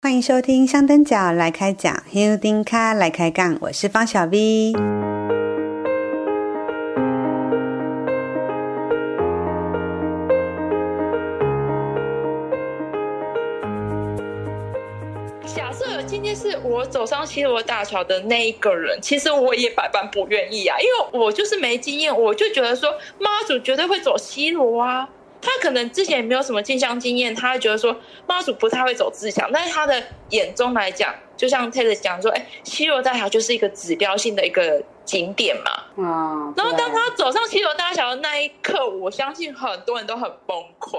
欢迎收听香灯脚来开讲，香灯脚来开杠，我是方小 V。假设今天是我走上西罗大桥的那一个人，其实我也百般不愿意啊，因为我就是没经验，我就觉得说妈祖绝对会走西罗啊。他可能之前也没有什么进香经验，他会觉得说妈祖不太会走自强，但是他的眼中来讲，就像 Ted 讲说，哎，西罗大桥就是一个指标性的一个景点嘛。啊，然后当他走上西罗大桥的那一刻，我相信很多人都很崩溃。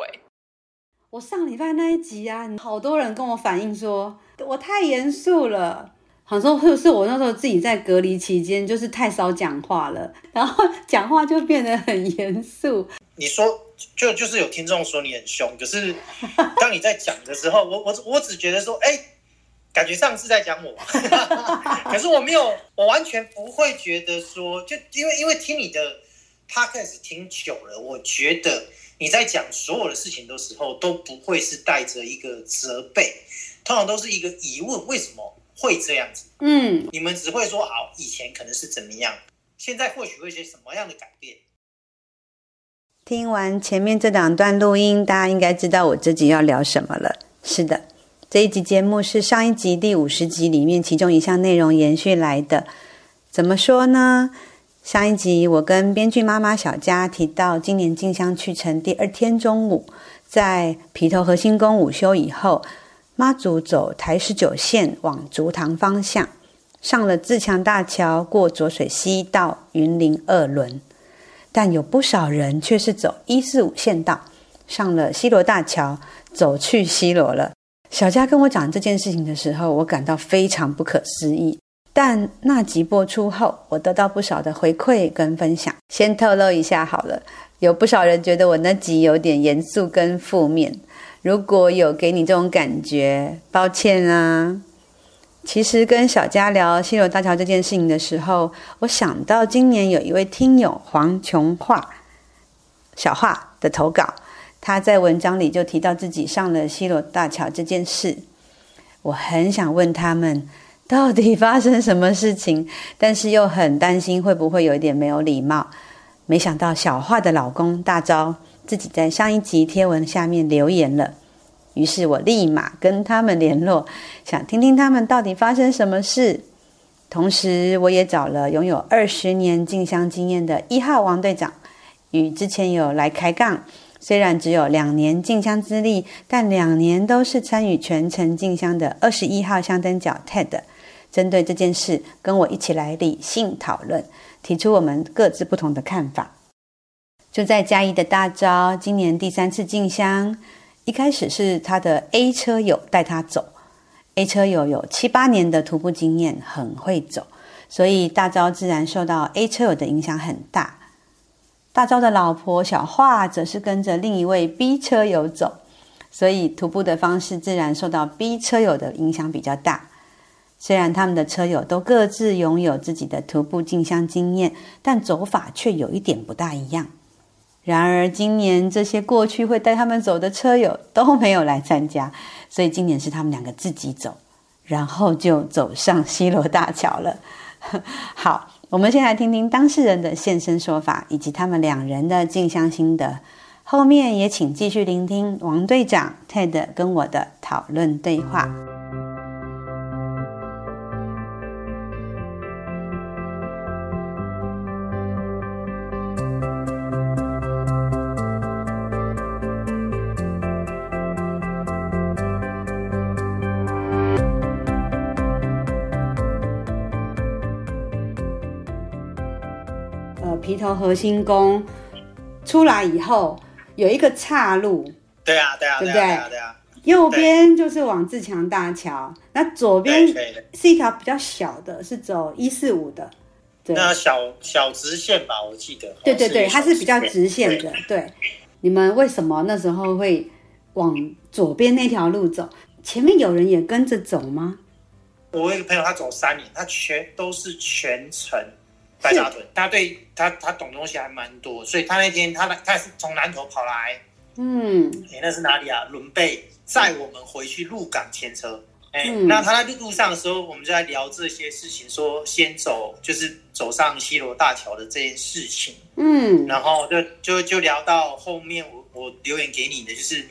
我上礼拜那一集啊，好多人跟我反映说我太严肃了，好像说是是我那时候自己在隔离期间就是太少讲话了，然后讲话就变得很严肃。你说。就就是有听众说你很凶，可是当你在讲的时候，我我我只觉得说，哎、欸，感觉上次在讲我，可是我没有，我完全不会觉得说，就因为因为听你的 podcast 听久了，我觉得你在讲所有的事情的时候都不会是带着一个责备，通常都是一个疑问，为什么会这样子？嗯，你们只会说，好，以前可能是怎么样，现在或许会一些什么样的改变。听完前面这两段录音，大家应该知道我这集要聊什么了。是的，这一集节目是上一集第五十集里面其中一项内容延续来的。怎么说呢？上一集我跟编剧妈妈小佳提到，今年静香去程第二天中午，在皮头核心宫午休以后，妈祖走台十九线往竹塘方向，上了自强大桥，过浊水溪到云林二轮。但有不少人却是走一四五线道，上了西罗大桥，走去西罗了。小佳跟我讲这件事情的时候，我感到非常不可思议。但那集播出后，我得到不少的回馈跟分享。先透露一下好了，有不少人觉得我那集有点严肃跟负面。如果有给你这种感觉，抱歉啊。其实跟小佳聊西螺大桥这件事情的时候，我想到今年有一位听友黄琼画小画的投稿，他在文章里就提到自己上了西螺大桥这件事。我很想问他们到底发生什么事情，但是又很担心会不会有一点没有礼貌。没想到小画的老公大招自己在上一集贴文下面留言了。于是我立马跟他们联络，想听听他们到底发生什么事。同时，我也找了拥有二十年进香经验的一号王队长，与之前有来开杠，虽然只有两年进香资历，但两年都是参与全程进香的二十一号香灯脚 Ted，针对这件事跟我一起来理性讨论，提出我们各自不同的看法。就在嘉义的大昭，今年第三次进香。一开始是他的 A 车友带他走，A 车友有七八年的徒步经验，很会走，所以大昭自然受到 A 车友的影响很大。大昭的老婆小画则是跟着另一位 B 车友走，所以徒步的方式自然受到 B 车友的影响比较大。虽然他们的车友都各自拥有自己的徒步进香经验，但走法却有一点不大一样。然而，今年这些过去会带他们走的车友都没有来参加，所以今年是他们两个自己走，然后就走上西罗大桥了。好，我们先来听听当事人的现身说法，以及他们两人的进香心得。后面也请继续聆听王队长 Ted 跟我的讨论对话。头核心宫出来以后有一个岔路，对啊，对啊，对不对？对啊，对啊。右边就是往自强大桥，那左边是一条比较小的，是走一四五的。对，那小小直线吧，我记得。对对对，它是比较直线的。对，对，你们为什么那时候会往左边那条路走？前面有人也跟着走吗？我有一个朋友，他走三年，他全都是全程。白沙屯，他对他他懂东西还蛮多，所以他那天他他是从南头跑来，嗯，哎、欸，那是哪里啊？伦贝载我们回去鹿港牵车，哎、嗯，那他在路上的时候，我们就在聊这些事情，说先走就是走上西罗大桥的这件事情。嗯，然后就就就聊到后面我，我我留言给你的就是，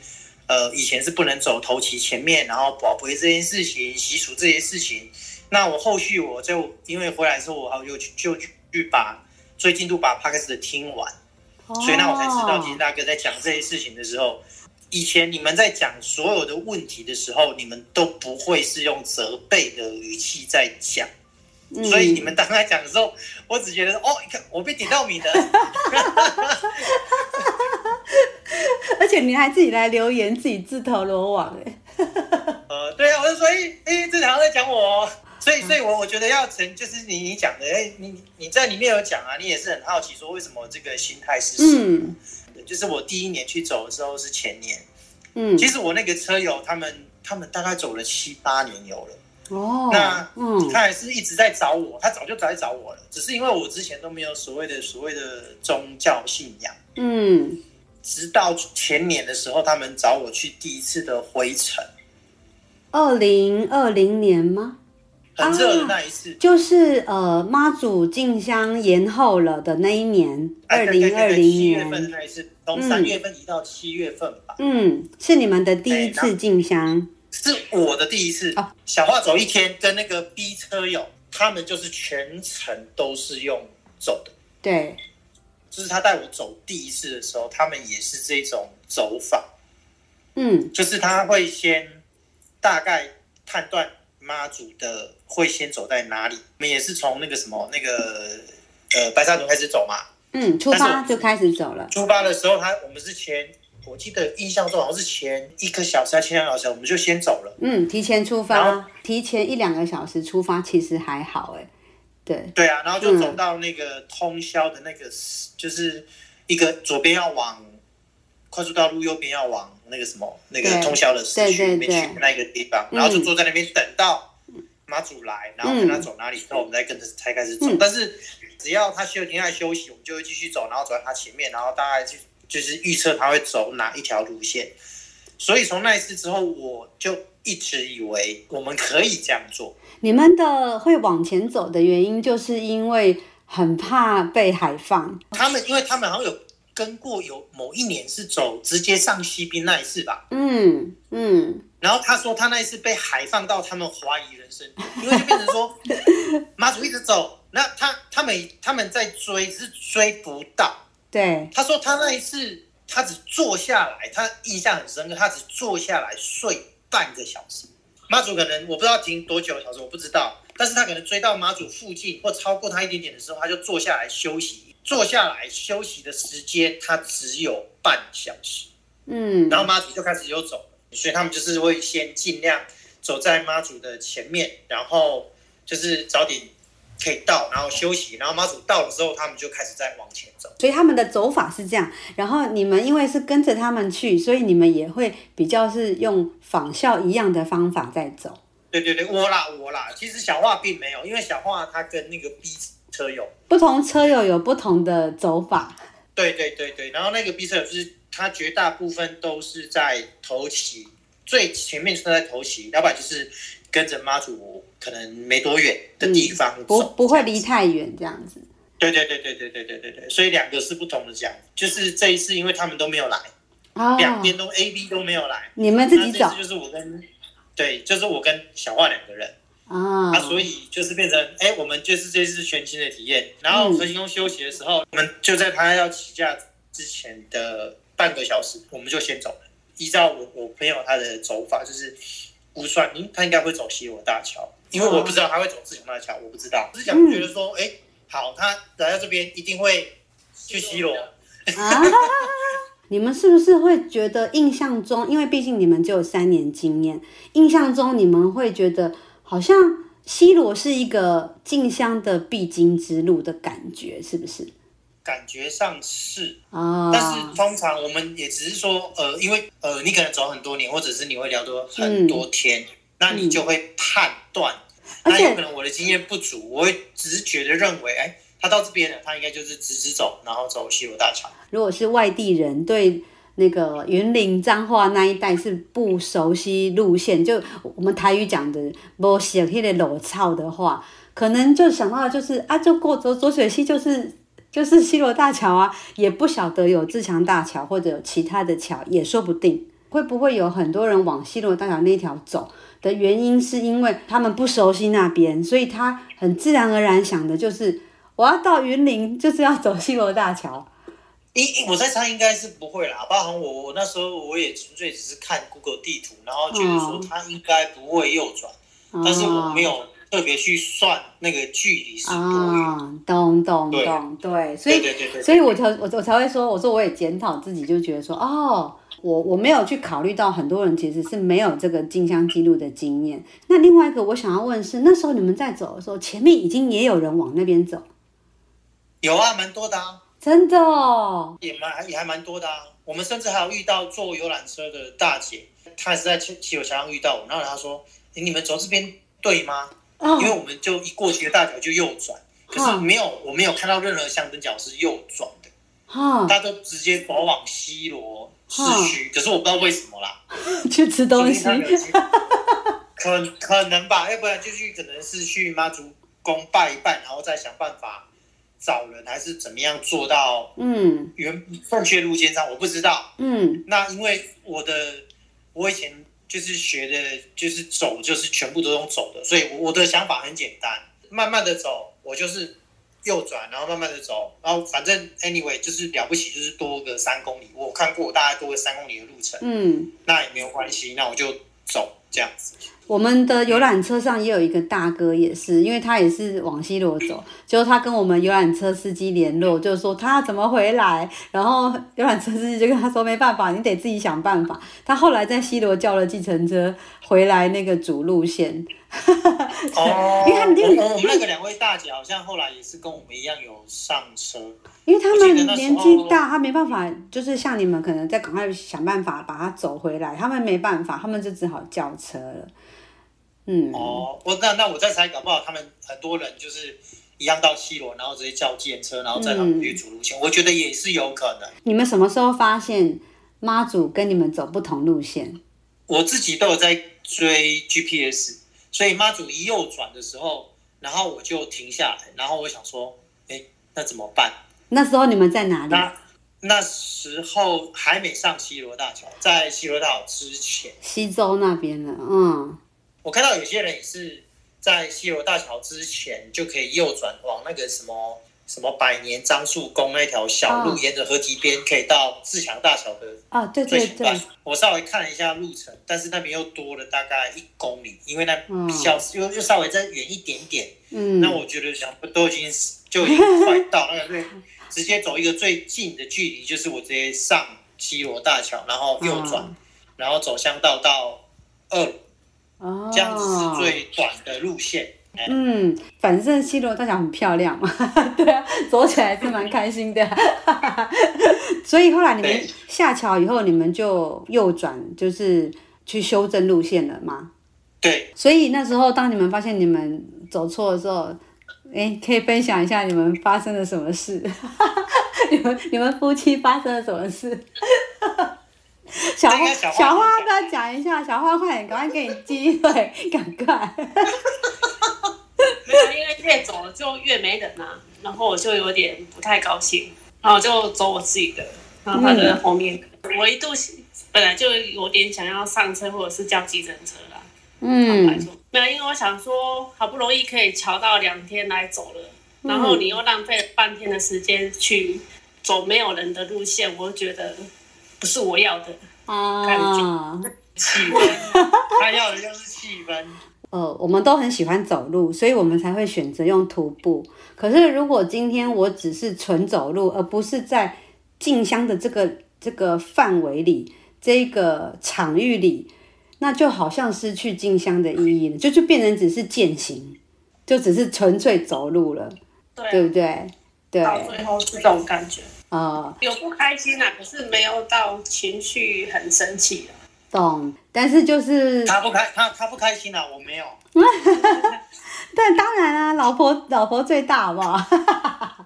呃，以前是不能走头旗前面，然后保回这件事情、习俗这些事情。那我后续我就因为回来之后，我又去就去把最进度把 Podcast 的听完，哦，所以那我才知道，其实大哥在讲这些事情的时候。以前你们在讲所有的问题的时候，你们都不会是用责备的语气在讲，嗯、所以你们当他讲的时候，我只觉得哦，你看我被点到名了，而且你还自己来留言，自己自投罗网哎。呃，对啊，我就说，哎哎，这好像在讲我，所以所以我我觉得要成就是你你讲的，哎，你你在里面有讲啊，你也是很好奇说为什么这个心态是什么？嗯。就是我第一年去走的时候是前年，嗯，其实我那个车友他们他们大概走了七八年有了，哦，那嗯，他还是一直在找我，他早就在找我了，只是因为我之前都没有所谓的所谓的宗教信仰，嗯，直到前年的时候，他们找我去第一次的回程，二零二零年吗？很热的那一次，啊、就是呃妈祖进香延后了的那一年，二零二零年七月份的那一次，从三月份移到七月份吧。嗯，是你们的第一次进香，是我的第一次。哦、小华走一天，跟那个 B 车友，他们就是全程都是用走的。对，就是他带我走第一次的时候，他们也是这种走法。嗯，就是他会先大概判断。妈祖的会先走在哪里？我们也是从那个什么那个呃白沙屯开始走嘛。嗯，出发就开始走了。出发的时候，他我们是前，我记得印象中好像是前一个小时还是前两个小时，我们就先走了。嗯，提前出发，提前一两个小时出发，其实还好哎。对对啊，然后就走到那个通宵的那个，嗯、就是一个左边要往快速道路，右边要往。那个什么，那个通宵的市区里面去那个地方，然后就坐在那边等到妈祖来，然后看他走哪里，然后我们再跟着才开始走。但是只要他需要停下来休息，我们就会继续走，然后走在他前面，然后大概就就是预测他会走哪一条路线。所以从那一次之后，我就一直以为我们可以这样做。你们的会往前走的原因，就是因为很怕被海放。他们因为他们好像有。跟过有某一年是走直接上西滨那一次吧，嗯嗯，然后他说他那一次被海放到他们怀疑人生，因为就变成说妈祖一直走，那他他们他们在追只是追不到，对，他说他那一次他只坐下来，他印象很深刻，他只坐下来睡半个小时，妈祖可能我不知道停多久小时，我不知道，但是他可能追到妈祖附近或超过他一点点的时候，他就坐下来休息。坐下来休息的时间，他只有半小时。嗯，然后妈祖就开始有走，所以他们就是会先尽量走在妈祖的前面，然后就是早点可以到，然后休息，然后妈祖到了之后，他们就开始再往前走。所以他们的走法是这样。然后你们因为是跟着他们去，所以你们也会比较是用仿效一样的方法在走。对对对，我啦我啦，其实小华并没有，因为小华他跟那个 B。车友不同，车友有不同的走法。对对对对，然后那个 B 车友就是他绝大部分都是在头旗最前面，是在头旗，要不然就是跟着妈祖，可能没多远的地方，嗯、不不会离太远这样子。对对对对对对对对对，所以两个是不同的讲，就是这一次因为他们都没有来，哦、两边都 A、B 都没有来，你们自己走，就是我跟对，就是我跟小华两个人。啊，啊，所以就是变成，哎，我们就是这次全新的体验。然后何行宫休息的时候，嗯、我们就在他要起驾之前的半个小时，我们就先走了。依照我我朋友他的走法，就是估算，嗯，他应该会走西罗大桥，因为我不知道他会走自强大桥，我不知道。只是想觉得说，哎、嗯，好，他来到这边一定会去西罗。啊，你们是不是会觉得印象中，因为毕竟你们只有三年经验，印象中你们会觉得。好像西罗是一个进香的必经之路的感觉，是不是？感觉上是啊，但是通常我们也只是说，呃，因为呃，你可能走很多年，或者是你会聊多很多天，嗯、那你就会判断。嗯、那有可能我的经验不足，我会直觉的认为，哎，他到这边了，他应该就是直直走，然后走西螺大桥。如果是外地人对那个云林彰化那一带是不熟悉路线，就我们台语讲的不熟悉的路草的话，可能就想到就是啊，就过浊浊水溪就是就是西螺大桥啊，也不晓得有自强大桥或者有其他的桥也说不定。会不会有很多人往西螺大桥那条走的原因，是因为他们不熟悉那边，所以他很自然而然想的就是我要到云林，就是要走西螺大桥。应我在猜应该是不会啦，包含我我那时候我也纯粹只是看 Google 地图，然后觉得说它应该不会右转，哦、但是我没有特别去算那个距离是多远。啊，懂懂懂，对，所以对对对对，所以我才我我才会说，我说我也检讨自己，就觉得说，哦，我我没有去考虑到很多人其实是没有这个进香记录的经验。那另外一个我想要问是，那时候你们在走的时候，前面已经也有人往那边走？有啊，蛮多的啊。真的哦，也蛮也还蛮多的啊。我们甚至还有遇到坐游览车的大姐，她也是在七七桥上遇到我，然后她说：“欸，你们走这边对吗？”哦，因为我们就一过七个大桥就右转，可是没有，我没有看到任何象征角是右转的。哦，大家都直接跑往西罗市区，可是我不知道为什么啦。去吃东西，可可能吧，要不然就去可能是去妈祖宫拜一拜，然后再想办法。找人还是怎么样做到？嗯，原正确路线上我不知道。嗯，那因为我的我以前就是学的，就是走就是全部都用走的，所以我的想法很简单，慢慢的走，我就是右转，然后慢慢的走，然后反正 anyway 就是了不起，就是多个三公里，我看过我大概多个三公里的路程。嗯，那也没有关系，那我就走这样子。我们的游览车上也有一个大哥，也是，因为他也是往西罗走，结果他跟我们游览车司机联络，就是说他怎么回来，然后游览车司机就跟他说没办法，你得自己想办法。他后来在西罗叫了计程车回来那个主路线。哦，因为他们我们那个两位大姐好像后来也是跟我们一样有上车，因为他们年纪大，他没办法，就是像你们可能在赶快想办法把他走回来，他们没办法，他们就只好叫车了。嗯哦，我那那我再猜，搞不好他们很多人就是一样到西罗，然后直接叫计程车，然后再回去主路线。嗯、我觉得也是有可能。你们什么时候发现妈祖跟你们走不同路线？我自己都有在追 GPS，所以妈祖一右转的时候，然后我就停下来，然后我想说，哎，那怎么办？那时候你们在哪里？那那时候还没上西罗大桥，在西罗大桥之前，西州那边的，嗯。我看到有些人也是在西罗大桥之前就可以右转往那个什么什么百年樟树宫那条小路，沿着河堤边可以到自强大桥的啊，对对对。我稍微看了一下路程，但是那边又多了大概一公里，因为那比较又又稍微再远一点点。嗯，那我觉得想都已经就已经快到那个对，直接走一个最近的距离，就是我直接上西罗大桥，然后右转，然后走乡道到二。哦，这样子是最短的路线。嗯，反正西罗大桥很漂亮嘛，对啊，走起来是蛮开心的。所以后来你们下桥以后，你们就右转，就是去修正路线了吗？对。所以那时候，当你们发现你们走错的时候，哎，可以分享一下你们发生了什么事？你们你们夫妻发生了什么事？小花，小花要不要讲一下？小花，快点，赶快给你机会，赶快。没有，因为越走就越没人啊，然后我就有点不太高兴，然后就走我自己的，然后他就在后面。嗯、我一度本来就有点想要上车，或者是叫计程车啦。嗯，没有，因为我想说，好不容易可以瞧到两天来走了，然后你又浪费了半天的时间去走没有人的路线，我觉得。不是我要的啊，气氛，他要的就是气氛。呃，我们都很喜欢走路，所以我们才会选择用徒步。可是如果今天我只是纯走路，而不是在静香的这个这个范围里、这个场域里，那就好像失去静香的意义了，就就变成只是践行，就只是纯粹走路了，对，对不对？对，到最后是这种感觉。啊，有不开心啊，可是没有到情绪很生气啊。懂，但是就是他不开，他他不开心啊，我没有。对，当然啊，老婆老婆最大，好不好？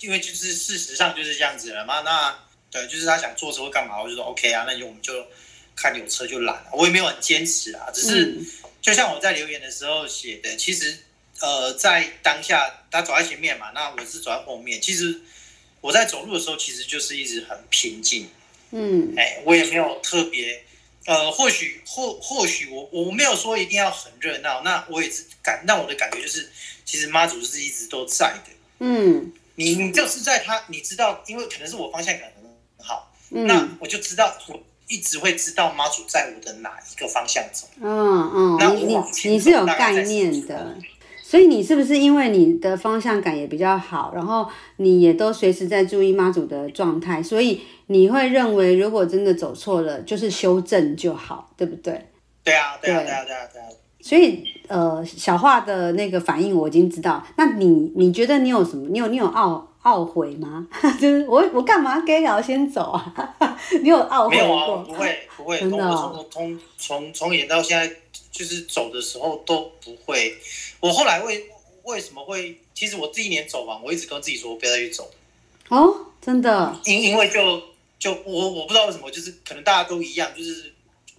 因为就是事实上就是这样子了嘛。那对，就是他想坐车或干嘛，我就说 OK 啊，那就我们就看有车就拦。我也没有很坚持啊，只是、嗯、就像我在留言的时候写的，其实呃，在当下他走在前面嘛，那我是走在后面。其实我在走路的时候，其实就是一直很平静。嗯，哎，我也没有特别。呃，或许或或许我我没有说一定要很热闹，那我也是感，那我的感觉就是，其实妈祖是一直都在的。嗯，你你就是在他，你知道，因为可能是我方向感很好，嗯、那我就知道，我一直会知道妈祖在我的哪一个方向走。嗯嗯，那我你你是有概念的。所以你是不是因为你的方向感也比较好，然后你也都随时在注意妈祖的状态，所以你会认为如果真的走错了，就是修正就好，对不对？对啊，对啊，对啊，对啊，对啊。所以呃，小画的那个反应我已经知道。那你你觉得你有什么？你有你有懊懊悔吗？就是我我干嘛该要先走啊？你有懊悔过？没有啊，不会不会。真的哦。从从从演到现在，就是走的时候都不会。我后来为为什么会？其实我第一年走完，我一直跟自己说，我不要再去走。哦，真的？因因为就就我我不知道为什么，就是可能大家都一样，就是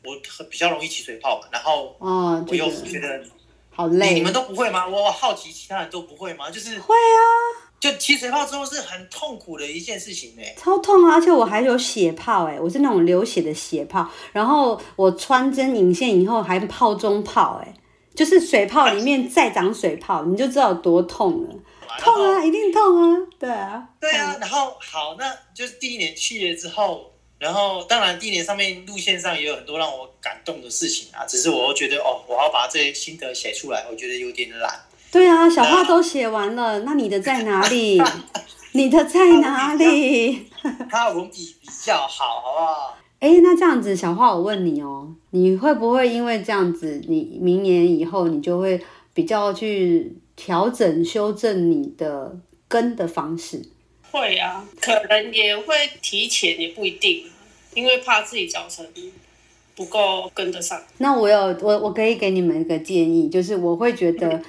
我比较容易起水泡嘛。然后哦，我又觉得好累。你们都不会吗？我好奇其他人都不会吗？就是会啊。就起水泡之后是很痛苦的一件事情呢，超痛啊！而且我还有血泡哎，我是那种流血的血泡。然后我穿针引线以后还泡中泡哎。就是水泡里面再长水泡，你就知道有多痛了。痛啊，一定痛啊！对啊，对啊。然后好，那就是第一年去了之后，然后当然第一年上面路线上也有很多让我感动的事情啊。只是我又觉得哦，我要把这些心得写出来，我觉得有点懒。对啊，小话都写完了，那你的在哪里？你的在哪里？他文笔比较好，好不好？哎，那这样子，小花，我问你哦，你会不会因为这样子，你明年以后你就会比较去调整、修正你的跟的方式？会啊，可能也会提前，也不一定，因为怕自己脚程不够跟得上。那我有我我可以给你们一个建议，就是我会觉得，嗯、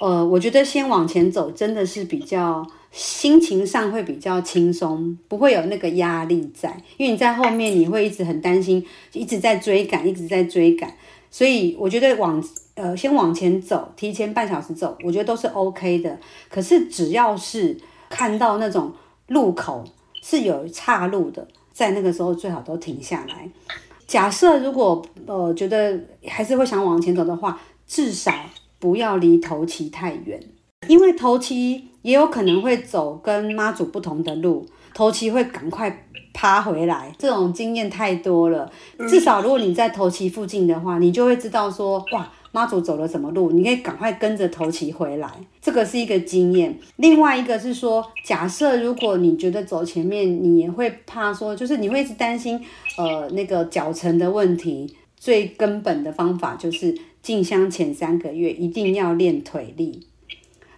呃，我觉得先往前走真的是比较。心情上会比较轻松，不会有那个压力在，因为你在后面你会一直很担心，一直在追赶，一直在追赶，所以我觉得往呃先往前走，提前半小时走，我觉得都是 OK 的。可是只要是看到那种路口是有岔路的，在那个时候最好都停下来。假设如果呃觉得还是会想往前走的话，至少不要离头旗太远，因为头旗。也有可能会走跟妈祖不同的路，头旗会赶快趴回来，这种经验太多了。至少如果你在头旗附近的话，你就会知道说，哇，妈祖走了什么路，你可以赶快跟着头旗回来，这个是一个经验。另外一个是说，假设如果你觉得走前面，你也会怕说，就是你会一直担心，呃，那个脚程的问题，最根本的方法就是进香前三个月一定要练腿力。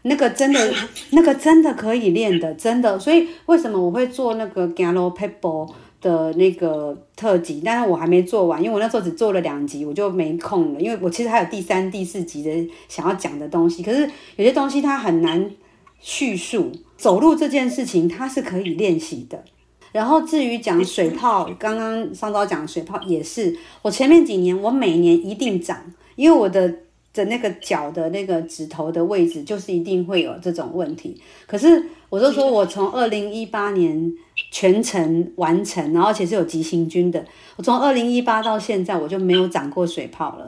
那个真的，那个真的可以练的，真的。所以为什么我会做那个 Gallo Pebble 的那个特辑？但是我还没做完，因为我那时候只做了两集，我就没空了。因为我其实还有第三、第四集的想要讲的东西，可是有些东西它很难叙述。走路这件事情它是可以练习的。然后至于讲水泡，刚刚上周讲水泡也是，我前面几年我每年一定长，因为我的。的那个脚的那个指头的位置，就是一定会有这种问题。可是我就说，我从二零一八年全程完成，然后而且是有急行军的。我从二零一八到现在，我就没有长过水泡了。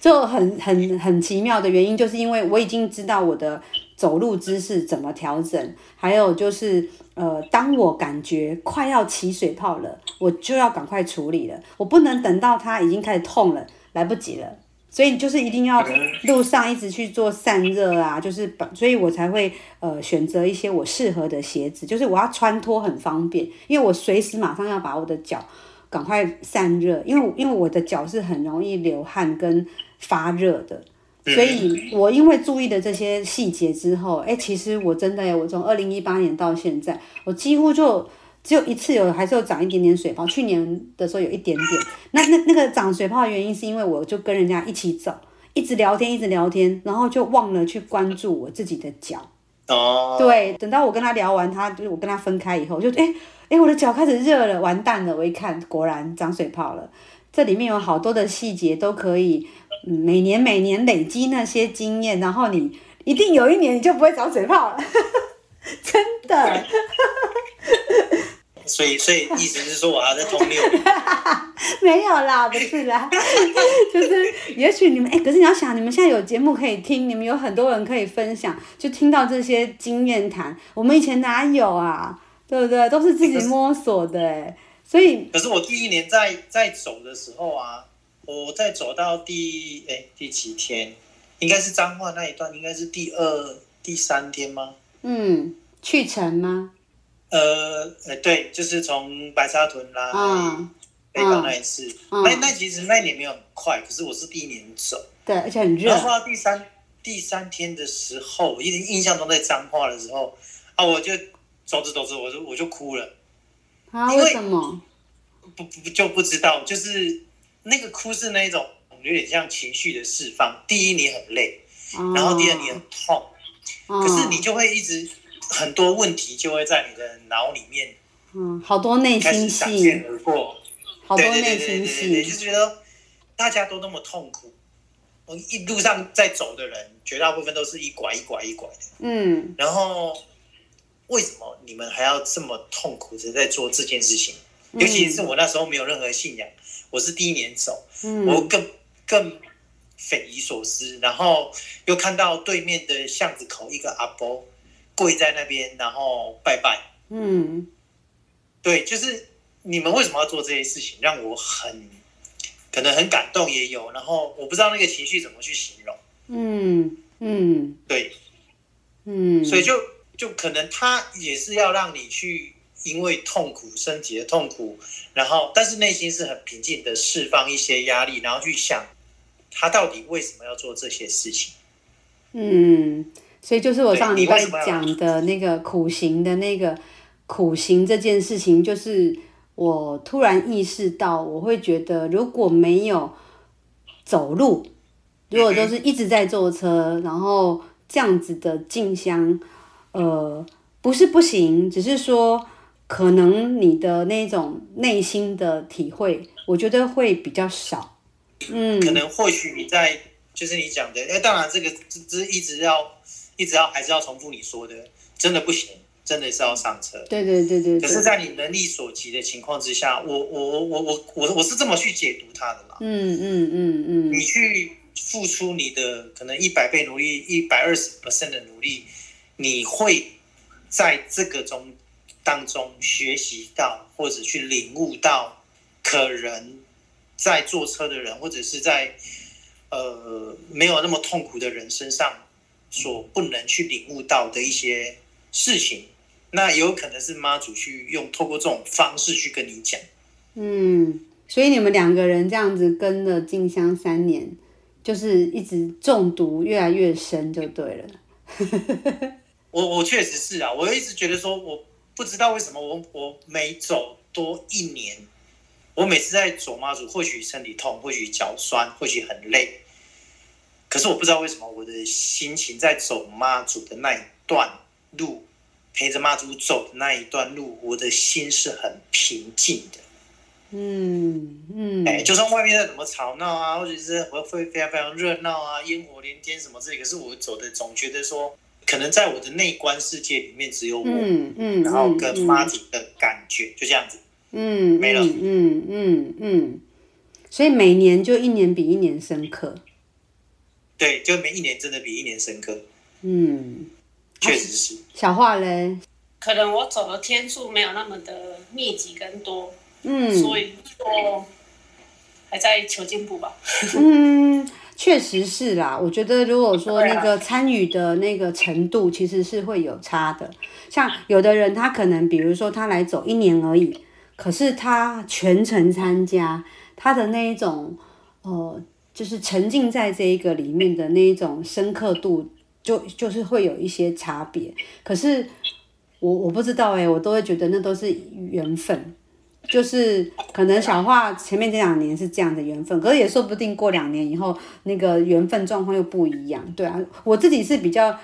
就很很很奇妙的原因，就是因为我已经知道我的走路姿势怎么调整，还有就是呃，当我感觉快要起水泡了，我就要赶快处理了。我不能等到它已经开始痛了，来不及了。所以就是一定要路上一直去做散热啊，就是把，所以我才会呃选择一些我适合的鞋子，就是我要穿脱很方便，因为我随时马上要把我的脚赶快散热，因为因为我的脚是很容易流汗跟发热的，所以我因为注意的这些细节之后，哎，其实我真的耶，我从二零一八年到现在，我几乎就。只有一次有，还是有长一点点水泡。去年的时候有一点点。那那那个长水泡的原因是因为我就跟人家一起走，一直聊天，一直聊天，然后就忘了去关注我自己的脚。哦。对，等到我跟他聊完，他就是我跟他分开以后，就哎哎，我的脚开始热了，完蛋了！我一看，果然长水泡了。这里面有好多的细节都可以，嗯，每年每年累积那些经验，然后你一定有一年你就不会长水泡了，真的。所以，所以意思是说我还在通六？没有啦，不是啦，就是也许你们哎，可是你要想，你们现在有节目可以听，你们有很多人可以分享，就听到这些经验谈。我们以前哪有啊？对不对？都是自己摸索的哎，所以。可是我第一年在在走的时候啊，我在走到第哎第几天？应该是彰化那一段，应该是第二第三天吗？嗯，去程吗？呃，呃，对，就是从白沙屯来北港那一次，嗯嗯、那那其实那一年没有很快，可是我是第一年走，对，而且很热。然后到第三第三天的时候，我印印象中在彰化的时候啊，我就走着走着，我就我就哭了。啊？为什么？不不就不知道，就是那个哭是那种有点像情绪的释放。第一你很累，哦、然后第二你很痛，哦、可是你就会一直。很多问题就会在你的脑里面，嗯，好多内心戏，闪现而过，好多内心戏，就是觉得大家都那么痛苦，我一路上在走的人，绝大部分都是一拐一拐一拐的，嗯，然后为什么你们还要这么痛苦的在做这件事情？尤其是我那时候没有任何信仰，我是第一年走，嗯，我更更匪夷所思，然后又看到对面的巷子口一个阿伯。跪在那边，然后拜拜。嗯，对，就是你们为什么要做这些事情，让我很可能很感动，也有。然后我不知道那个情绪怎么去形容。嗯嗯，对，嗯，所以就就可能他也是要让你去，因为痛苦，身体的痛苦，然后但是内心是很平静的，释放一些压力，然后去想他到底为什么要做这些事情。嗯。所以就是我上礼拜讲的那个苦行的那个苦行这件事情，就是我突然意识到，我会觉得如果没有走路，如果都是一直在坐车，然后这样子的静香，呃，不是不行，只是说可能你的那种内心的体会，我觉得会比较少。嗯，可能或许你在就是你讲的，哎，当然这个这这一直要。一直要还是要重复你说的，真的不行，真的是要上车。对对对对。可是，在你能力所及的情况之下，我我我我我我是这么去解读它的嘛。嗯嗯嗯嗯。你去付出你的可能一百倍努力，一百二十 percent 的努力，你会在这个中当中学习到，或者去领悟到，可能在坐车的人，或者是在呃没有那么痛苦的人身上。所不能去领悟到的一些事情，那有可能是妈祖去用透过这种方式去跟你讲。嗯，所以你们两个人这样子跟了静香三年，就是一直中毒越来越深，就对了。我我确实是啊，我一直觉得说，我不知道为什么我我每走多一年，我每次在走妈祖，或许身体痛，或许脚酸，或许很累。可是我不知道为什么我的心情在走妈祖的那一段路，陪着妈祖走的那一段路，我的心是很平静的。嗯嗯，哎、欸，就算外面再怎么吵闹啊，或者是会会非常非常热闹啊，烟火连天什么之类，可是我走的总觉得说，可能在我的内观世界里面只有我，嗯嗯，然后跟妈祖的感觉、嗯、就这样子，嗯，没了，嗯嗯嗯，所以每年就一年比一年深刻。对，就每一年真的比一年深刻。嗯，确实是。小樺嘞，可能我走的天数没有那么的密集跟多，嗯，所以说还在求进步吧。嗯，确实是啦。我觉得如果说那个参与的那个程度，其实是会有差的。像有的人，他可能比如说他来走一年而已，可是他全程参加，他的那一种，呃。就是沉浸在这一个里面的那一种深刻度就，就是会有一些差别。可是我我不知道哎、欸，我都会觉得那都是缘分。就是可能小樺前面这两年是这样的缘分，可是也说不定过两年以后那个缘分状况又不一样。对啊，我自己是比较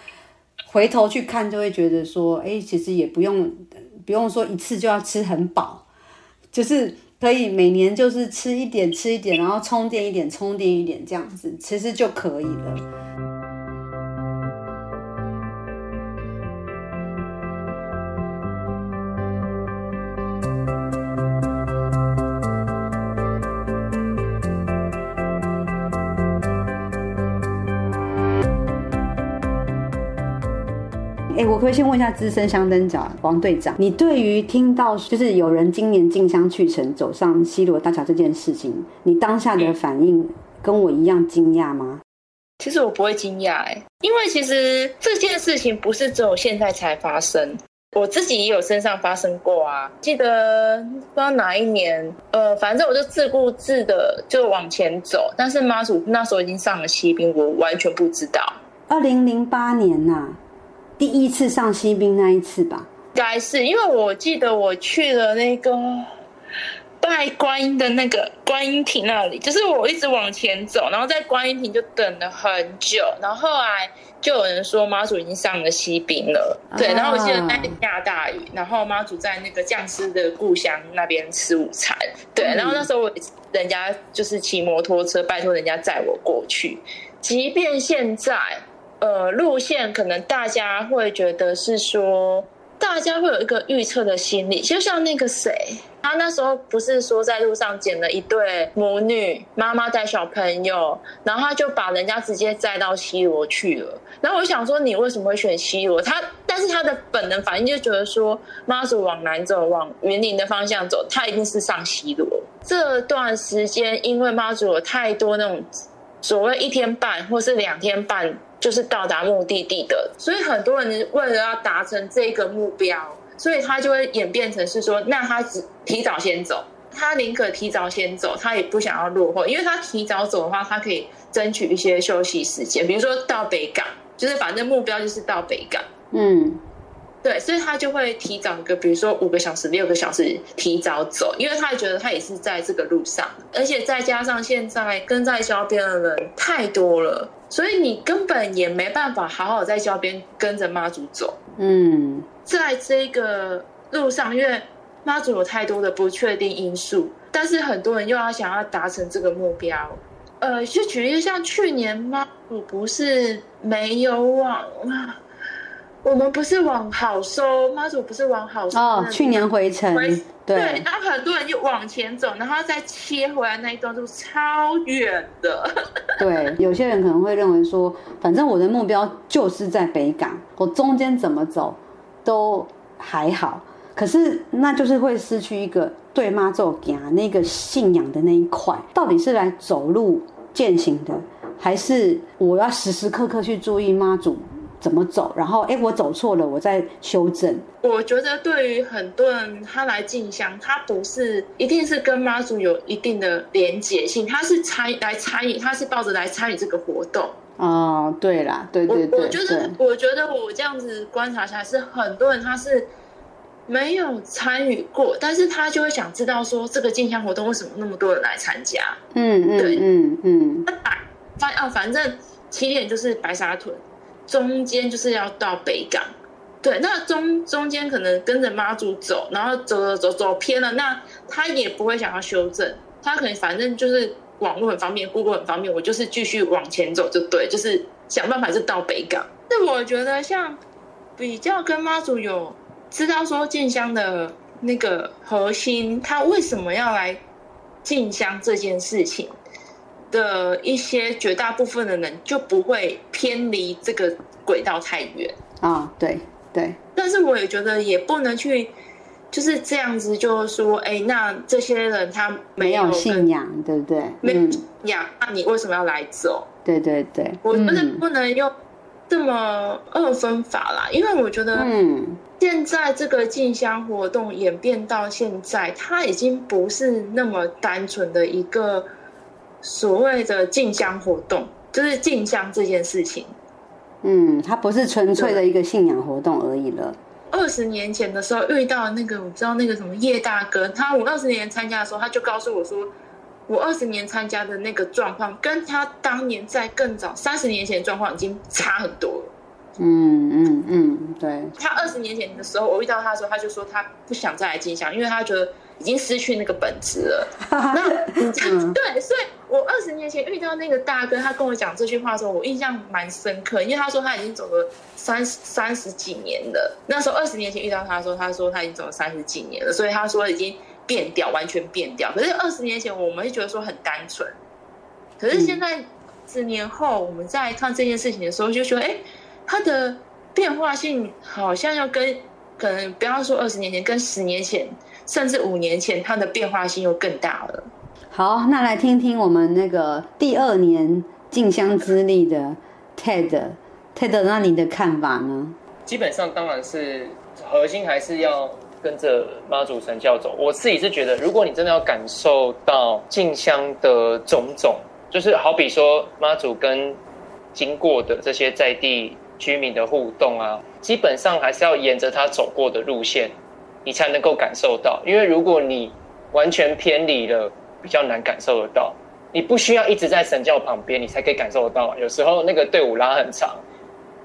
回头去看，就会觉得说，哎、其实也不用不用说一次就要吃很饱，就是可以每年就是吃一点吃一点，然后充电一点充电一点这样子，其实就可以了。哎，我可以先问一下资深香灯脚王队长，你对于听到就是有人今年进香去城走上西螺大桥这件事情，你当下的反应跟我一样惊讶吗？其实我不会惊讶，哎，因为其实这件事情不是只有现在才发生，我自己也有身上发生过啊。记得不知道哪一年，呃，反正我就自顾自的就往前走，但是妈祖那时候已经上了西滨，我完全不知道。二零零八年呐、啊。第一次上西滨那一次吧，应该是因为我记得我去了那个拜观音的那个观音亭那里，就是我一直往前走，然后在观音亭就等了很久，然后后来就有人说妈祖已经上了西滨了，对，然后我记得那天下大雨，然后妈祖在那个将士的故乡那边吃午餐，对，然后那时候我人家就是骑摩托车，拜托人家载我过去，即便现在。呃，路线可能大家会觉得是说，大家会有一个预测的心理，就像那个谁，他那时候不是说在路上捡了一对母女，妈妈带小朋友，然后他就把人家直接载到西罗去了。然后我想说，你为什么会选西罗？他，但是他的本能反应就觉得说，妈祖往南走，往云林的方向走，他一定是上西罗。这段时间，因为妈祖有太多那种所谓一天半或是两天半。就是到达目的地的，所以很多人为了要达成这个目标，所以他就会演变成是说，那他只提早先走，他宁可提早先走，他也不想要落后，因为他提早走的话，他可以争取一些休息时间，比如说到北港，就是反正目标就是到北港，嗯。对，所以他就会提早个，比如说五个小时、六个小时提早走，因为他觉得他也是在这个路上，而且再加上现在跟在郊边的人太多了，所以你根本也没办法好好在郊边跟着妈祖走。嗯，在这个路上，因为妈祖有太多的不确定因素，但是很多人又要想要达成这个目标。呃，就举例像去年妈祖不是没有往。我们不是往好收，妈祖不是往好收哦。去年回程，回对，对，然后很多人就往前走，然后再切回来那一段路超远的。对，有些人可能会认为说，反正我的目标就是在北港，我中间怎么走都还好。可是那就是会失去一个对妈祖行那个信仰的那一块，到底是来走路践行的，还是我要时时刻刻去注意妈祖？怎么走？然后，哎，我走错了，我再修正。我觉得对于很多人，他来进香，他不是一定是跟妈祖有一定的连结性，他是参来参与，他是抱着来参与这个活动。哦，对啦，对对对。我觉得，我觉得我这样子观察下来，是很多人他是没有参与过，但是他就会想知道说，这个进香活动为什么那么多人来参加？嗯嗯，对嗯嗯。反啊，反正起点就是白沙屯。中间就是要到北港，对，那中中间可能跟着妈祖走，然后走走走走偏了，那他也不会想要修正，他可能反正就是网络很方便，Google 很方便，我就是继续往前走就对，就是想办法是到北港。那我觉得像比较跟妈祖有知道说进香的那个核心，他为什么要来进香这件事情。的一些绝大部分的人就不会偏离这个轨道太远啊、哦，对对。但是我也觉得也不能去就是这样子，就是说，哎，那这些人他没有，信仰，对不对？没有信仰，那你为什么要来走？对对对，我觉得不能用这么二分法啦，嗯、因为我觉得，嗯，现在这个进香活动演变到现在，它已经不是那么单纯的一个。所谓的进香活动，就是进香这件事情。嗯，它不是纯粹的一个信仰活动而已了。二十年前的时候遇到那个，我知道那个什么叶大哥，他我二十年参加的时候，他就告诉我说，我二十年参加的那个状况，跟他当年在更早三十年前的状况已经差很多了。嗯嗯嗯，对。他二十年前的时候，我遇到他的时候，他就说他不想再来进香，因为他觉得已经失去那个本质了。那嗯、对，所以我二十年前遇到那个大哥，他跟我讲这句话的时候，我印象蛮深刻，因为他说他已经走了三三十几年了。那时候二十年前遇到他的时候，他说他已经走了三十几年了，所以他说已经变掉，完全变掉。可是二十年前我们会觉得说很单纯，可是现在十年后我们在看这件事情的时候，就说哎。诶它的变化性好像要跟可能不要说二十年前，跟十年前，甚至五年前，它的变化性又更大了。好，那来听听我们那个第二年进香资历的 Ted，Ted，那你的看法呢？基本上当然是核心还是要跟着妈祖神教走。我自己是觉得，如果你真的要感受到进香的种种，就是好比说妈祖跟经过的这些在地。居民的互动啊，基本上还是要沿着他走过的路线，你才能够感受到。因为如果你完全偏离了，比较难感受得到。你不需要一直在神轿旁边，你才可以感受得到。有时候那个队伍拉很长，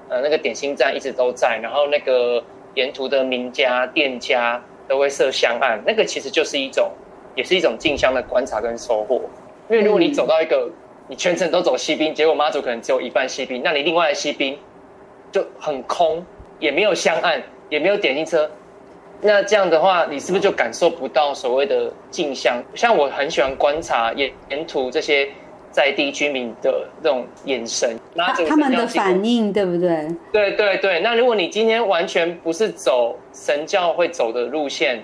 呃，那个点心站一直都在，然后那个沿途的名家店家都会设香案，那个其实就是一种，也是一种进香的观察跟收获。因为如果你走到一个，你全程都走西滨，结果妈祖可能只有一半西滨，那你另外的西滨。就很空，也没有香案，也没有点心车，那这样的话，你是不是就感受不到所谓的镜像？像我很喜欢观察沿沿途这些在地居民的这种眼神，他他们的反应，对不对？对对对。那如果你今天完全不是走神教会走的路线，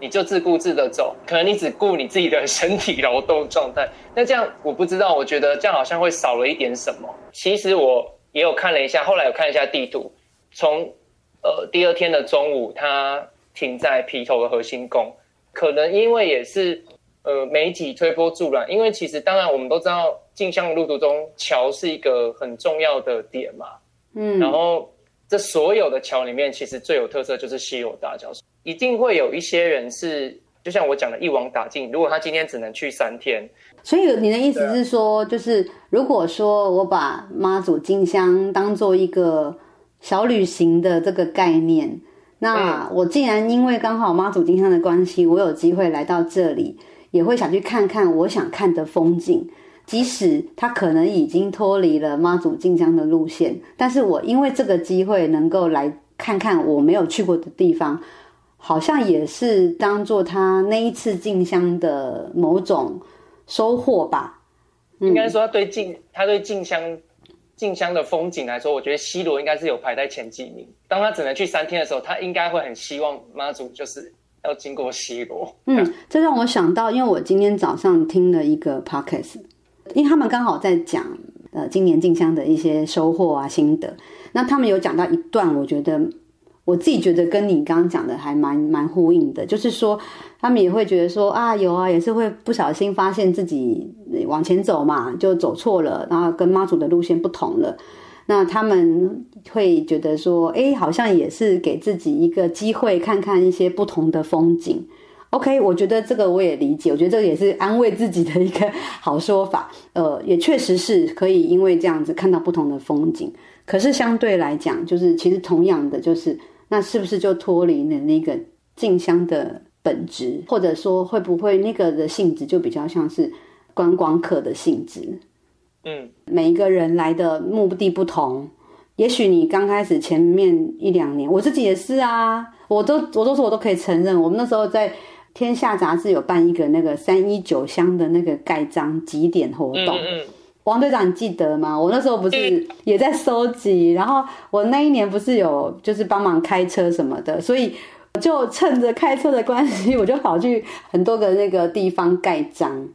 你就自顾自的走，可能你只顾你自己的身体劳动状态，那这样我不知道，我觉得这样好像会少了一点什么。其实我。也有看了一下，后来有看一下地图，从呃第二天的中午，它停在皮头的核心宫，可能因为也是呃媒体推波助澜，因为其实当然我们都知道进香的路途中桥是一个很重要的点嘛，嗯，然后这所有的桥里面，其实最有特色就是西螺大桥，一定会有一些人是就像我讲的一网打尽，如果他今天只能去三天。所以你的意思是说，就是如果说我把妈祖进香当做一个小旅行的这个概念，那我竟然因为刚好妈祖进香的关系，我有机会来到这里，也会想去看看我想看的风景，即使他可能已经脱离了妈祖进香的路线，但是我因为这个机会能够来看看我没有去过的地方，好像也是当做他那一次进香的某种。收获吧，嗯、应该说他对进他对进香进香的风景来说，我觉得西罗应该是有排在前几名。当他只能去三天的时候，他应该会很希望妈祖就是要经过西罗。嗯，这让我想到，因为我今天早上听了一个 podcast，因为他们刚好在讲呃今年静香的一些收获啊心得，那他们有讲到一段，我觉得。我自己觉得跟你刚刚讲的还蛮蛮呼应的，就是说他们也会觉得说啊有啊，也是会不小心发现自己往前走嘛，就走错了，然后跟妈祖的路线不同了。那他们会觉得说，哎，好像也是给自己一个机会，看看一些不同的风景。OK，我觉得这个我也理解，我觉得这个也是安慰自己的一个好说法。呃，也确实是可以因为这样子看到不同的风景。可是相对来讲，就是其实同样的就是。那是不是就脱离了那个进香的本质，或者说会不会那个的性质就比较像是观光客的性质？嗯，每一个人来的目的不同，也许你刚开始前面一两年，我自己也是啊，我都我都说我都可以承认，我们那时候在天下杂志有办一个那个三一九香的那个盖章集点活动。嗯嗯王队长，你记得吗？我那时候不是也在收集，然后我那一年不是有就是帮忙开车什么的，所以就趁着开车的关系，我就跑去很多个那个地方盖章，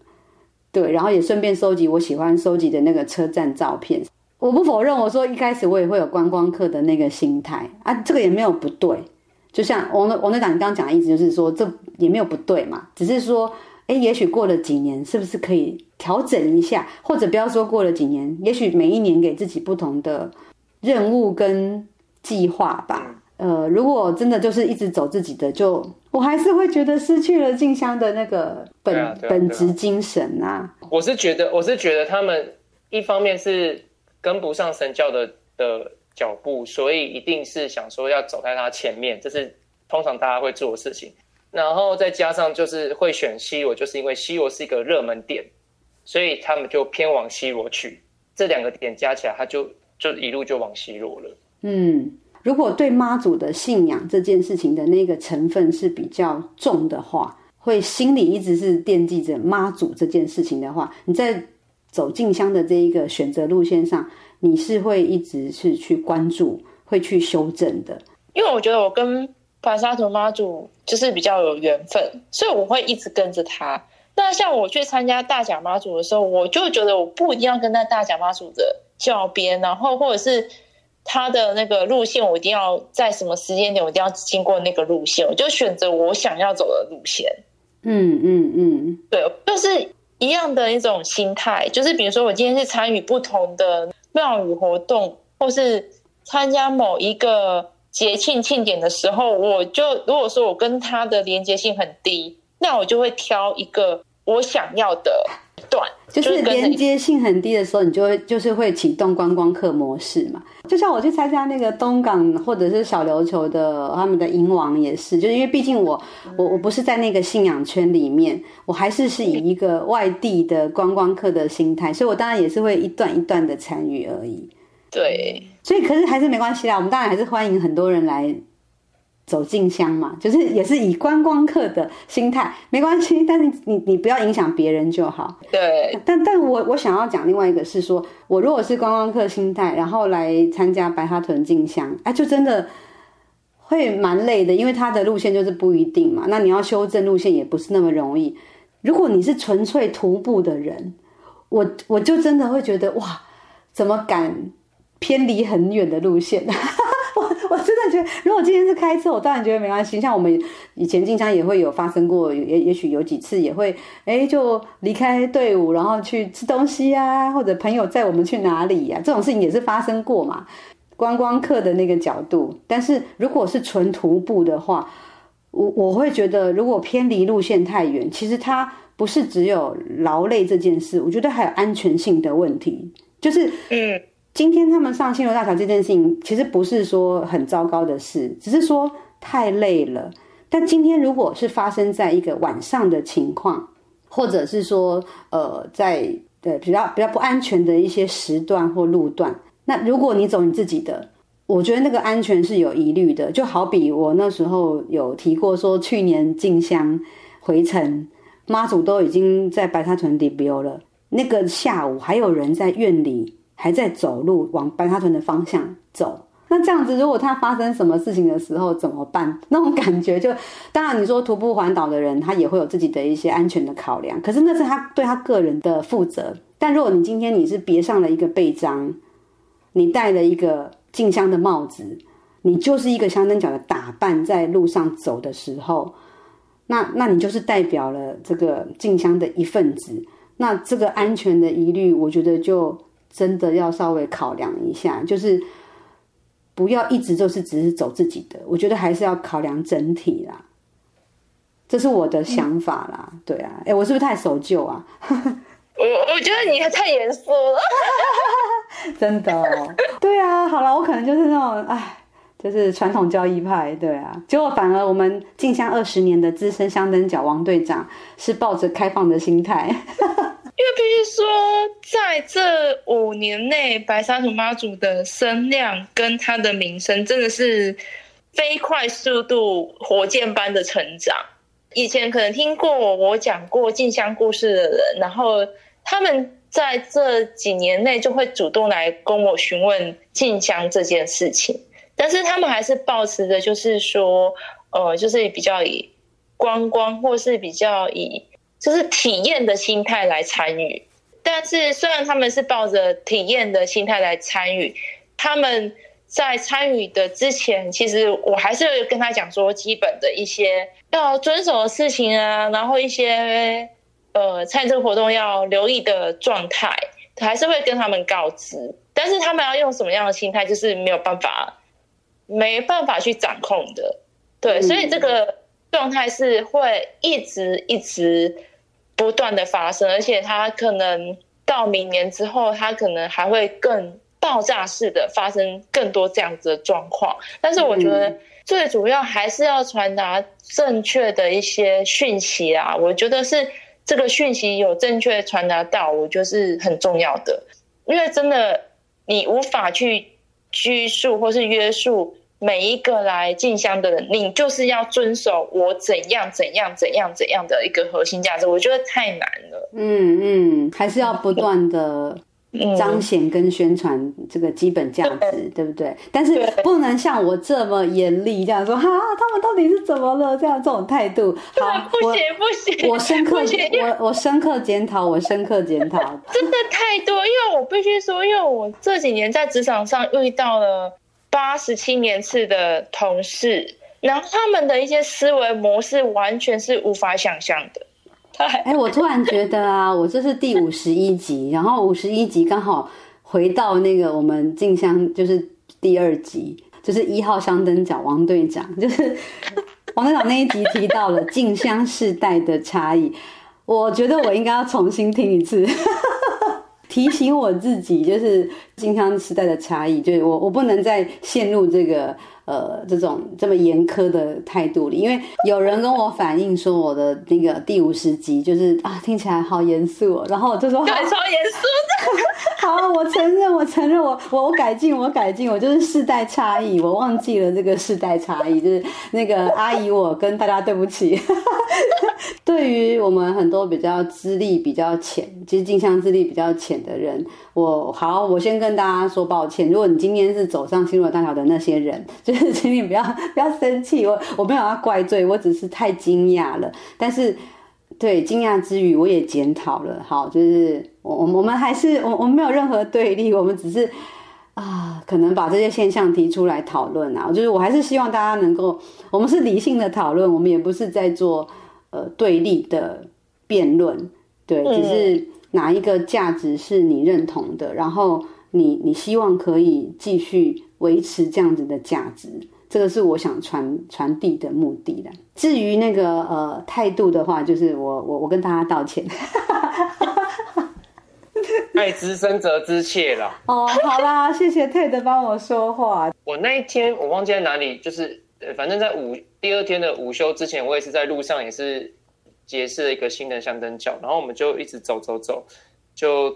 对，然后也顺便收集我喜欢收集的那个车站照片。我不否认，我说一开始我也会有观光客的那个心态啊，这个也没有不对。就像王王队长你刚刚讲的意思，就是说这也没有不对嘛，只是说。哎，也许过了几年，是不是可以调整一下？或者不要说过了几年，也许每一年给自己不同的任务跟计划吧。呃，如果真的就是一直走自己的，就我还是会觉得失去了静香的那个本、啊啊啊、本职精神啊。我是觉得，我是觉得他们一方面是跟不上神教的的脚步，所以一定是想说要走在他前面，这是通常大家会做的事情。然后再加上就是会选西罗，就是因为西罗是一个热门点，所以他们就偏往西罗去。这两个点加起来，他就就一路就往西罗了。嗯，如果对妈祖的信仰这件事情的那个成分是比较重的话，会心里一直是惦记着妈祖这件事情的话，你在走进香的这一个选择路线上，你是会一直是去关注，会去修正的。因为我觉得我跟白沙屯妈祖就是比较有缘分，所以我会一直跟着他。那像我去参加大甲妈祖的时候，我就觉得我不一定要跟在大甲妈祖的教边，然后或者是他的那个路线，我一定要在什么时间点，我一定要经过那个路线，我就选择我想要走的路线。嗯嗯嗯，对，就是一样的一种心态，就是比如说我今天是参与不同的庙宇活动，或是参加某一个。节庆庆典的时候，我就如果说我跟他的连接性很低，那我就会挑一个我想要的段，就是连接性很低的时候，你就会就是会启动观光客模式嘛。就像我去参加那个东港或者是小琉球的他们的迎王也是，就是因为毕竟我我我不是在那个信仰圈里面，我还是是以一个外地的观光客的心态，所以我当然也是会一段一段的参与而已。对，所以可是还是没关系啦，我们当然还是欢迎很多人来走进香嘛，就是也是以观光客的心态，没关系，但是你你不要影响别人就好。对，但但我我想要讲另外一个是说，我如果是观光客心态，然后来参加白哈屯进香，哎，就真的会蛮累的，因为它的路线就是不一定嘛，那你要修正路线也不是那么容易。如果你是纯粹徒步的人，我我就真的会觉得哇，怎么敢？偏离很远的路线，我我真的觉得，如果今天是开车，我当然觉得没关系。像我们以前经常也会有发生过，也也许有几次也会，哎，就离开队伍，然后去吃东西啊，或者朋友载我们去哪里呀，这种事情也是发生过嘛。观光客的那个角度，但是如果是纯徒步的话，我我会觉得，如果偏离路线太远，其实它不是只有劳累这件事，我觉得还有安全性的问题，就是嗯。今天他们上新罗大桥这件事情，其实不是说很糟糕的事，只是说太累了。但今天如果是发生在一个晚上的情况，或者是说呃在呃比较比较不安全的一些时段或路段，那如果你走你自己的，我觉得那个安全是有疑虑的。就好比我那时候有提过说，去年进香回程，妈祖都已经在白沙屯地标了，那个下午还有人在院里。还在走路往白沙屯的方向走，那这样子，如果他发生什么事情的时候怎么办？那种感觉就，当然你说徒步环岛的人，他也会有自己的一些安全的考量，可是那是他对他个人的负责。但如果你今天你是别上了一个背章，你戴了一个静香的帽子，你就是一个香灯脚的打扮，在路上走的时候，那那你就是代表了这个静香的一份子，那这个安全的疑虑，我觉得就。真的要稍微考量一下，就是不要一直就是只是走自己的，我觉得还是要考量整体啦。这是我的想法啦，嗯、对啊，哎，我是不是太守旧啊？我我觉得你还太严肃了，真的、哦。对啊，好了，我可能就是那种，哎，就是传统教义派，对啊。结果反而我们进香二十年的资深香灯角王队长是抱着开放的心态。因为必须说，在这五年内，白沙屯妈祖的声量跟他的名声真的是飞快速度、火箭般的成长。以前可能听过我讲过进香故事的人，然后他们在这几年内就会主动来跟我询问进香这件事情，但是他们还是抱持着就是说，呃，就是比较以观光，或是比较以。就是体验的心态来参与，但是虽然他们是抱着体验的心态来参与，他们在参与的之前，其实我还是会跟他讲说基本的一些要遵守的事情啊，然后一些呃参与这个活动要留意的状态，还是会跟他们告知。但是他们要用什么样的心态，就是没有办法，没办法去掌控的。对，所以这个状态是会一直一直。不断的发生，而且它可能到明年之后，它可能还会更爆炸式的发生更多这样子的状况。但是我觉得最主要还是要传达正确的一些讯息啊，我觉得是这个讯息有正确传达到，我觉得是很重要的，因为真的你无法去拘束或是约束。每一个来进香的人，你就是要遵守我怎样怎样怎样怎样的一个核心价值，我觉得太难了。嗯嗯，还是要不断的彰显跟宣传这个基本价值，嗯、对不对？但是不能像我这么严厉这样说，哈，他们到底是怎么了？这样这种态度，好，不行不行，我深刻，我我深刻检讨，我深刻检讨，真的太多，因为我必须说，因为我这几年在职场上遇到了。八十七年次的同事，然后他们的一些思维模式完全是无法想象的。哎、欸，我突然觉得啊，我这是第五十一集，然后五十一集刚好回到那个我们静香，就是第二集，就是一号香灯角王队长，就是 王队长那一集提到了静香世代的差异，我觉得我应该要重新听一次。提醒我自己，就是进香时代的差异，就是我我不能再陷入这个呃这种这么严苛的态度里，因为有人跟我反映说我的那个第五十集就是啊听起来好严肃哦，然后我就说 好超严肃的，好，我承认，我承认我，我我我改进，我改进，我就是世代差异，我忘记了这个世代差异，就是那个阿姨，我跟大家对不起。对于我们很多比较资历比较浅，其实镜像资历比较浅的人，我好，我先跟大家说抱歉。如果你今天是走上新罗大桥的那些人，就是 请你不要不要生气，我我没有要怪罪，我只是太惊讶了。但是，对惊讶之余，我也检讨了。好，就是我我们还是我我们没有任何对立，我们只是啊，可能把这些现象提出来讨论啊。就是我还是希望大家能够，我们是理性的讨论，我们也不是在做。呃，对立的辩论，对，只是哪一个价值是你认同的，嗯、然后你你希望可以继续维持这样子的价值，这个是我想传传递的目的的。至于那个呃态度的话，就是我我我跟大家道歉，爱之深责之切了。哦，好啦，谢谢 Ted 帮我说话。我那一天我忘记在哪里，就是。反正在午第二天的午休之前，我也是在路上，也是结识了一个新的香灯角，然后我们就一直走走走，就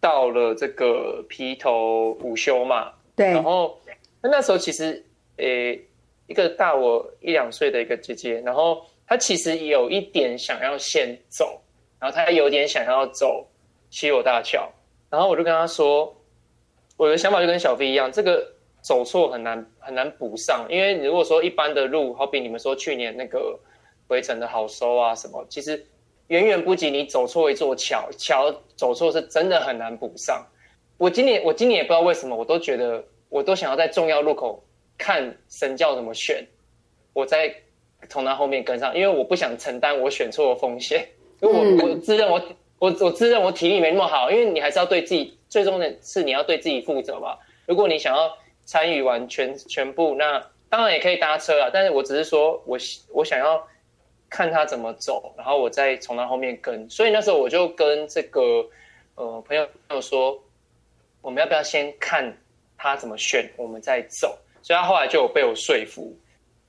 到了这个皮头午休嘛。对。然后那那时候其实，诶、欸，一个大我一两岁的一个姐姐，然后她其实有一点想要先走，然后她有点想要走西罗大桥，然后我就跟她说，我的想法就跟小飞一样，这个。走错很难很难补上，因为如果说一般的路，好比你们说去年那个回程的好收啊什么，其实远远不及你走错一座桥，桥走错是真的很难补上。我今年我今年也不知道为什么，我都觉得我都想要在重要路口看神教怎么选，我再从他后面跟上，因为我不想承担我选错的风险。因为我我自认我我我自认我体力没那么好，因为你还是要对自己，最终的是你要对自己负责吧。如果你想要。参与完全全部，那当然也可以搭车啊。但是我只是说，我我想要看他怎么走，然后我再从他后面跟。所以那时候我就跟这个呃朋友朋友说，我们要不要先看他怎么选，我们再走。所以他后来就有被我说服。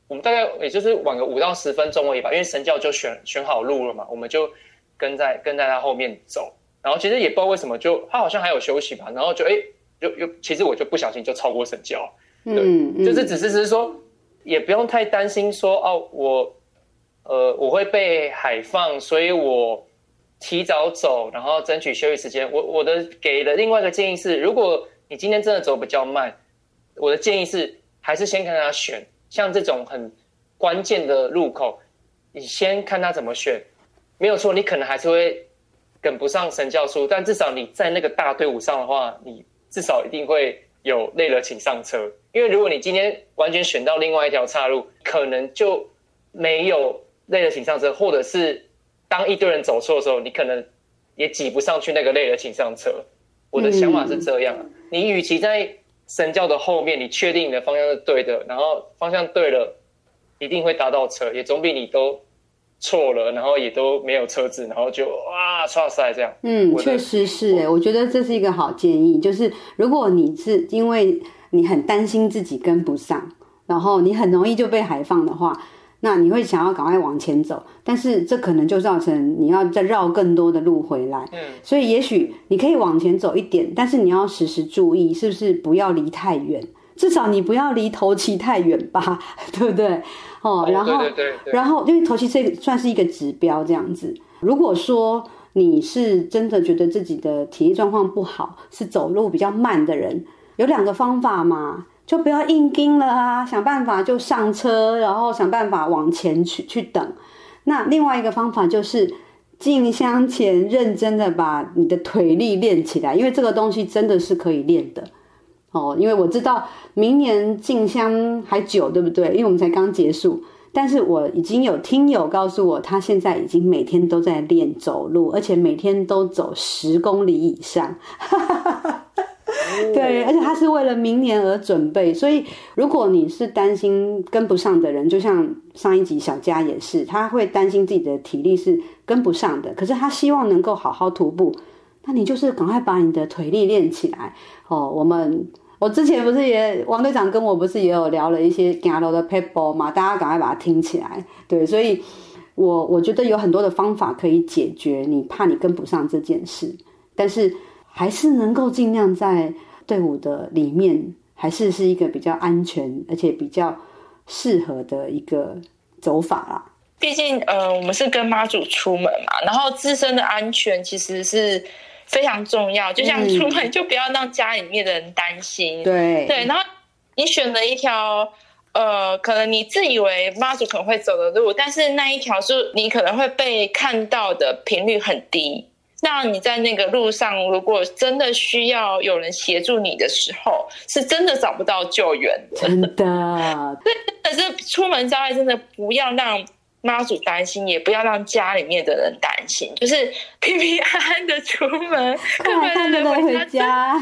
我们大概也就是晚个五到十分钟而已吧，因为神教就选选好路了嘛，我们就跟在跟在他后面走。然后其实也不知道为什么就，就他好像还有休息吧，然后就哎。诶就又其实我就不小心就超过神教，对，嗯嗯、就是只是只是说，也不用太担心说哦，我呃我会被海放，所以我提早走，然后争取休息时间。我我的给的另外一个建议是，如果你今天真的走比较慢，我的建议是还是先看他选，像这种很关键的路口，你先看他怎么选，没有错，你可能还是会跟不上神教书，但至少你在那个大队伍上的话，你。至少一定会有累了，请上车。因为如果你今天完全选到另外一条岔路，可能就没有累了，请上车，或者是当一堆人走错的时候，你可能也挤不上去那个累了，请上车。我的想法是这样，嗯、你与其在神教的后面，你确定你的方向是对的，然后方向对了，一定会搭到车，也总比你都错了，然后也都没有车子，然后就哇唰塞这样。嗯，确实是哎，我觉得这是一个好建议，就是如果你是因为你很担心自己跟不上，然后你很容易就被海放的话。那你会想要赶快往前走，但是这可能就造成你要再绕更多的路回来。嗯，所以也许你可以往前走一点，但是你要时时注意，是不是不要离太远？至少你不要离头期太远吧，对不对？哦，然后，对对对对，然后因为头期这算是一个指标，这样子。如果说你是真的觉得自己的体力状况不好，是走路比较慢的人，有两个方法嘛。就不要硬盯了啊，想办法就上车，然后想办法往前去去等。那另外一个方法就是进香前认真的把你的腿力练起来，因为这个东西真的是可以练的哦。因为我知道明年进香还久，对不对？因为我们才刚结束，但是我已经有听友告诉我，他现在已经每天都在练走路，而且每天都走十公里以上。对，而且他是为了明年而准备，所以如果你是担心跟不上的人，就像上一集小佳也是，他会担心自己的体力是跟不上的，可是他希望能够好好徒步，那你就是赶快把你的腿力练起来哦。我们我之前不是也王队长跟我不是也有聊了一些行路的撇步嘛，大家赶快把它听起来。对，所以我我觉得有很多的方法可以解决你怕你跟不上这件事，但是还是能够尽量在。队伍的里面还是是一个比较安全，而且比较适合的一个走法啦。毕竟，呃，我们是跟妈祖出门嘛，然后自身的安全其实是非常重要。就像出门，就不要让家里面的人担心。嗯、对对，然后你选了一条，呃，可能你自以为妈祖可能会走的路，但是那一条是你可能会被看到的频率很低。那你在那个路上，如果真的需要有人协助你的时候，是真的找不到救援的。真的，对，可是出门在外，真的不要让妈祖担心，也不要让家里面的人担心，就是平平安安的出门，快快乐乐的回家。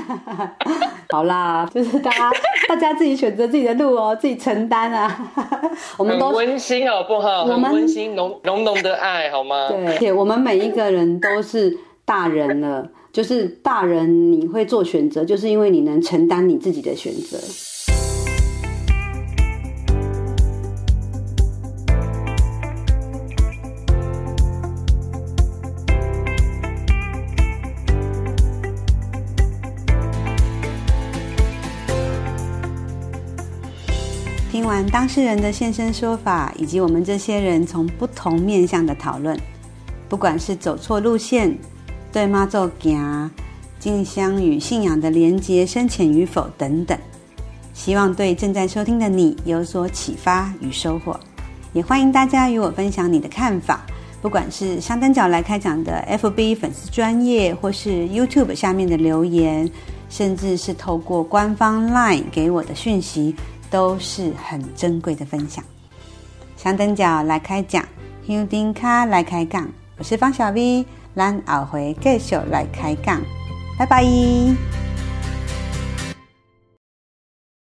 好啦，就是大家大家自己选择自己的路哦，自己承担啊。我们都温馨好不好？我们温馨浓浓浓的爱好吗？对，且，我们每一个人都是。大人了，就是大人，你会做选择，就是因为你能承担你自己的选择。完当事人的现身说法，以及我们这些人从不同面向的讨论，不管是走错路线。对妈祖行进香与信仰的连结深浅与否等等，希望对正在收听的你有所启发与收获。也欢迎大家与我分享你的看法，不管是香灯脚来开讲的 FB 粉丝专业，或是 YouTube 下面的留言，甚至是透过官方 LINE 给我的讯息，都是很珍贵的分享。香灯脚来开讲，香灯脚来开杠，我是方小 V。咱后回继续来开杠，拜拜。